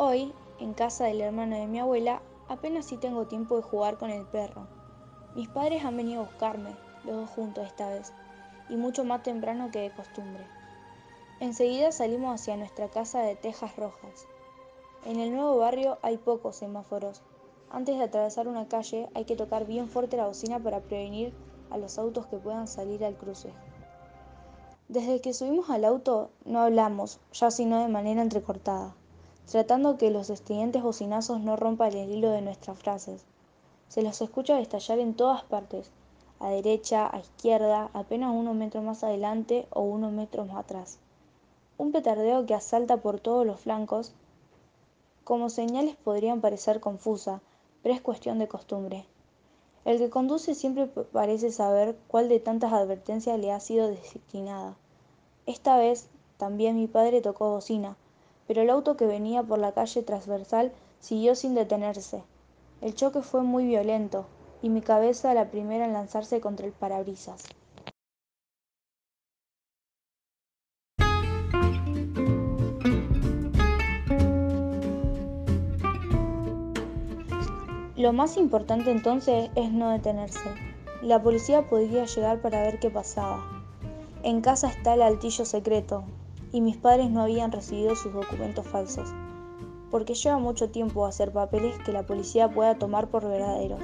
Hoy, en casa del hermano de mi abuela, apenas si tengo tiempo de jugar con el perro. Mis padres han venido a buscarme, los dos juntos esta vez, y mucho más temprano que de costumbre. Enseguida salimos hacia nuestra casa de tejas rojas. En el nuevo barrio hay pocos semáforos. Antes de atravesar una calle hay que tocar bien fuerte la bocina para prevenir a los autos que puedan salir al cruce. Desde que subimos al auto no hablamos, ya sino de manera entrecortada, tratando que los estridentes bocinazos no rompan el hilo de nuestras frases. Se los escucha destallar en todas partes, a derecha, a izquierda, apenas unos metros más adelante o unos metros más atrás. Un petardeo que asalta por todos los flancos. Como señales podrían parecer confusa, pero es cuestión de costumbre. El que conduce siempre parece saber cuál de tantas advertencias le ha sido destinada. Esta vez también mi padre tocó bocina, pero el auto que venía por la calle transversal siguió sin detenerse. El choque fue muy violento y mi cabeza la primera en lanzarse contra el parabrisas. Lo más importante entonces es no detenerse. La policía podría llegar para ver qué pasaba. En casa está el altillo secreto, y mis padres no habían recibido sus documentos falsos, porque lleva mucho tiempo hacer papeles que la policía pueda tomar por verdaderos.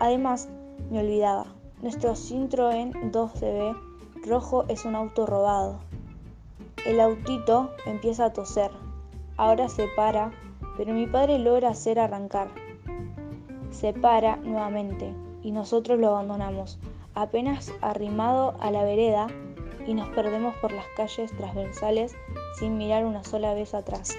Además, me olvidaba, nuestro Citroën 2DB rojo es un auto robado. El autito empieza a toser, ahora se para, pero mi padre logra hacer arrancar se para nuevamente y nosotros lo abandonamos, apenas arrimado a la vereda y nos perdemos por las calles transversales sin mirar una sola vez atrás.